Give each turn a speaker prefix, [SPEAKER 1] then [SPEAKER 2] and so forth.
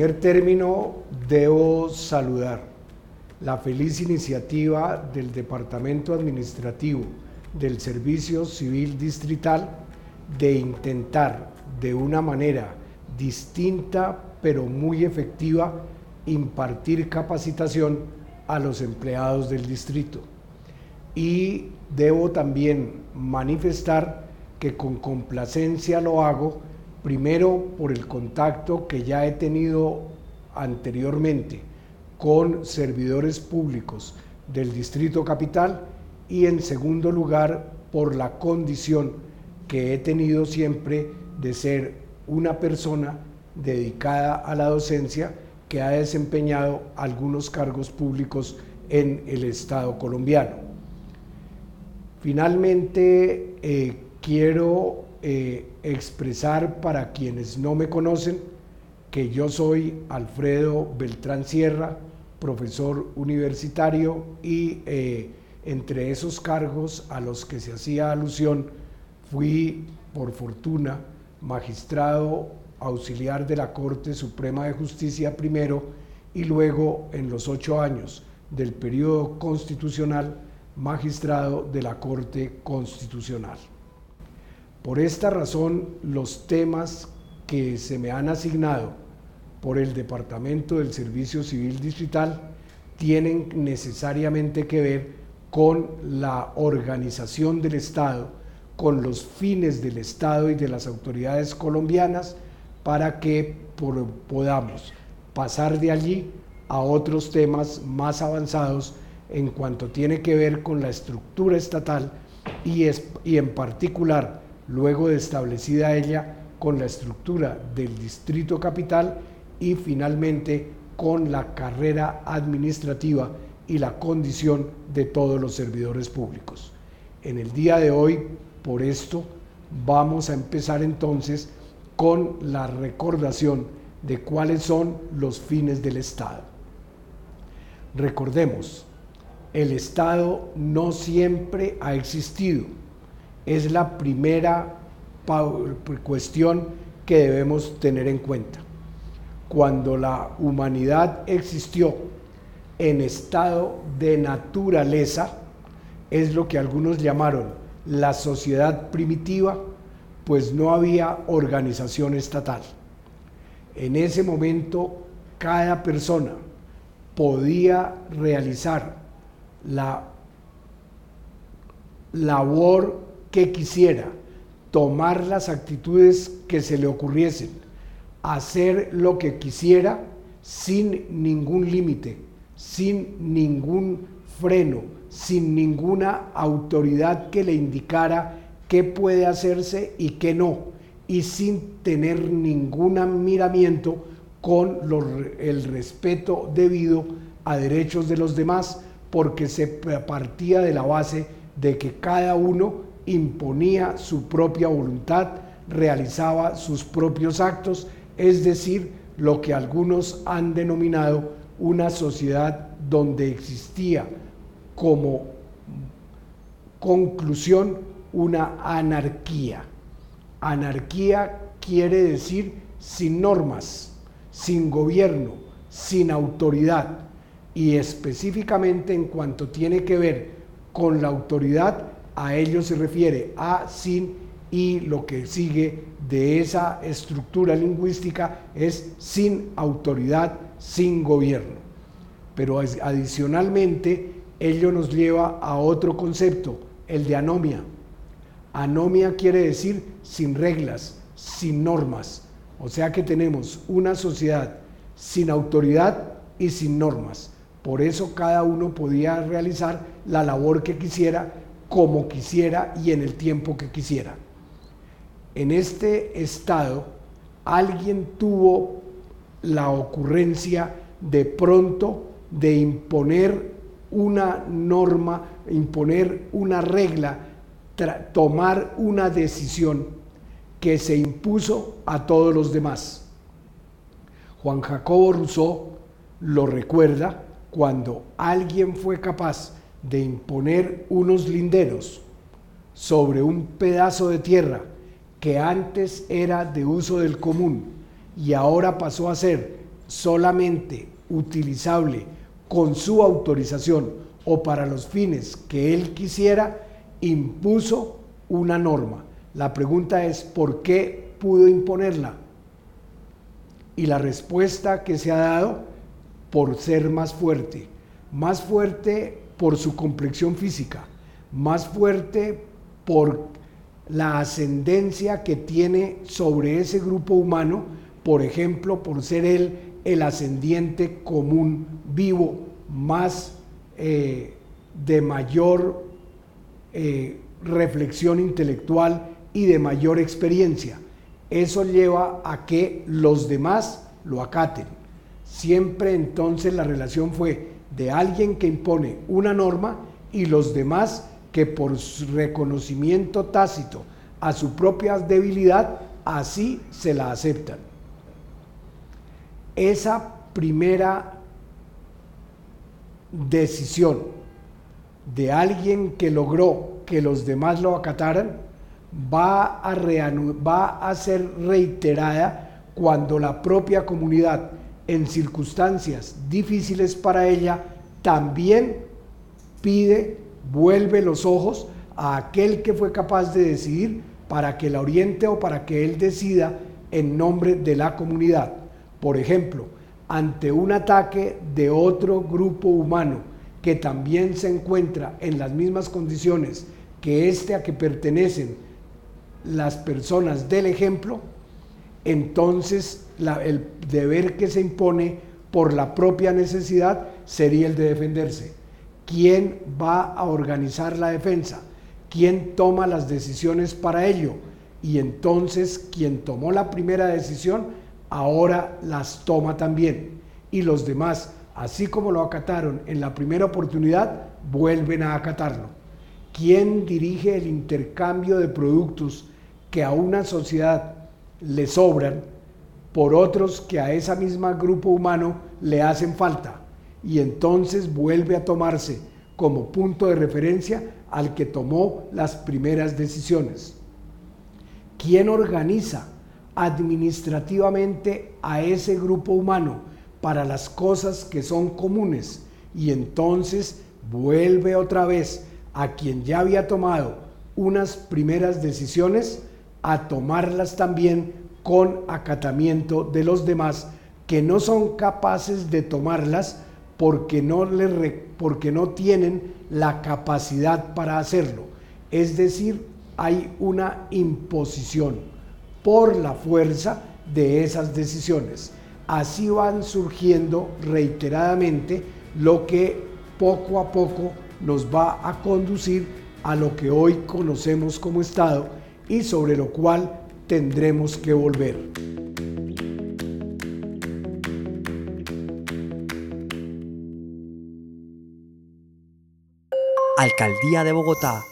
[SPEAKER 1] primer término, debo saludar la feliz iniciativa del Departamento Administrativo del Servicio Civil Distrital de intentar de una manera distinta pero muy efectiva impartir capacitación a los empleados del distrito. Y debo también manifestar que con complacencia lo hago, primero por el contacto que ya he tenido anteriormente con servidores públicos del Distrito Capital y en segundo lugar por la condición que he tenido siempre de ser una persona dedicada a la docencia que ha desempeñado algunos cargos públicos en el Estado colombiano. Finalmente, eh, quiero eh, expresar para quienes no me conocen que yo soy Alfredo Beltrán Sierra, profesor universitario y eh, entre esos cargos a los que se hacía alusión fui, por fortuna, magistrado auxiliar de la Corte Suprema de Justicia primero y luego en los ocho años del periodo constitucional magistrado de la Corte Constitucional. Por esta razón, los temas que se me han asignado por el Departamento del Servicio Civil Distrital tienen necesariamente que ver con la organización del Estado, con los fines del Estado y de las autoridades colombianas para que podamos pasar de allí a otros temas más avanzados en cuanto tiene que ver con la estructura estatal y, y en particular, luego de establecida ella, con la estructura del distrito capital y finalmente con la carrera administrativa y la condición de todos los servidores públicos. En el día de hoy, por esto, vamos a empezar entonces con la recordación de cuáles son los fines del Estado. Recordemos, el Estado no siempre ha existido. Es la primera cuestión que debemos tener en cuenta. Cuando la humanidad existió en estado de naturaleza, es lo que algunos llamaron la sociedad primitiva, pues no había organización estatal. En ese momento, cada persona podía realizar la labor que quisiera, tomar las actitudes que se le ocurriesen, hacer lo que quisiera sin ningún límite, sin ningún freno, sin ninguna autoridad que le indicara qué puede hacerse y qué no, y sin tener ningún miramiento con el respeto debido a derechos de los demás, porque se partía de la base de que cada uno imponía su propia voluntad, realizaba sus propios actos, es decir, lo que algunos han denominado una sociedad donde existía como conclusión una anarquía. Anarquía quiere decir sin normas, sin gobierno, sin autoridad y específicamente en cuanto tiene que ver con la autoridad, a ello se refiere a sin y lo que sigue de esa estructura lingüística es sin autoridad, sin gobierno. Pero adicionalmente ello nos lleva a otro concepto, el de anomia. Anomia quiere decir sin reglas, sin normas. O sea que tenemos una sociedad sin autoridad y sin normas. Por eso cada uno podía realizar la labor que quisiera, como quisiera y en el tiempo que quisiera. En este estado, alguien tuvo la ocurrencia de pronto de imponer una norma, imponer una regla tomar una decisión que se impuso a todos los demás. Juan Jacobo Rousseau lo recuerda cuando alguien fue capaz de imponer unos linderos sobre un pedazo de tierra que antes era de uso del común y ahora pasó a ser solamente utilizable con su autorización o para los fines que él quisiera, impuso una norma. La pregunta es, ¿por qué pudo imponerla? Y la respuesta que se ha dado, por ser más fuerte. Más fuerte por su complexión física, más fuerte por la ascendencia que tiene sobre ese grupo humano, por ejemplo, por ser él el ascendiente común vivo más eh, de mayor eh, reflexión intelectual y de mayor experiencia. Eso lleva a que los demás lo acaten. Siempre entonces la relación fue de alguien que impone una norma y los demás que por reconocimiento tácito a su propia debilidad, así se la aceptan. Esa primera decisión de alguien que logró que los demás lo acataran va a, va a ser reiterada cuando la propia comunidad en circunstancias difíciles para ella también pide, vuelve los ojos a aquel que fue capaz de decidir para que la oriente o para que él decida en nombre de la comunidad. Por ejemplo, ante un ataque de otro grupo humano que también se encuentra en las mismas condiciones que este a que pertenecen las personas del ejemplo, entonces el deber que se impone por la propia necesidad sería el de defenderse. ¿Quién va a organizar la defensa? ¿Quién toma las decisiones para ello? Y entonces quien tomó la primera decisión ahora las toma también. Y los demás, así como lo acataron en la primera oportunidad, vuelven a acatarlo. ¿Quién dirige el intercambio de productos que a una sociedad le sobran por otros que a ese mismo grupo humano le hacen falta? Y entonces vuelve a tomarse como punto de referencia al que tomó las primeras decisiones. ¿Quién organiza administrativamente a ese grupo humano para las cosas que son comunes y entonces vuelve otra vez a quien ya había tomado unas primeras decisiones a tomarlas también con acatamiento de los demás que no son capaces de tomarlas porque no, porque no tienen la capacidad para hacerlo. Es decir, hay una imposición por la fuerza de esas decisiones. Así van surgiendo reiteradamente lo que poco a poco nos va a conducir a lo que hoy conocemos como Estado y sobre lo cual tendremos que volver.
[SPEAKER 2] Alcaldía de Bogotá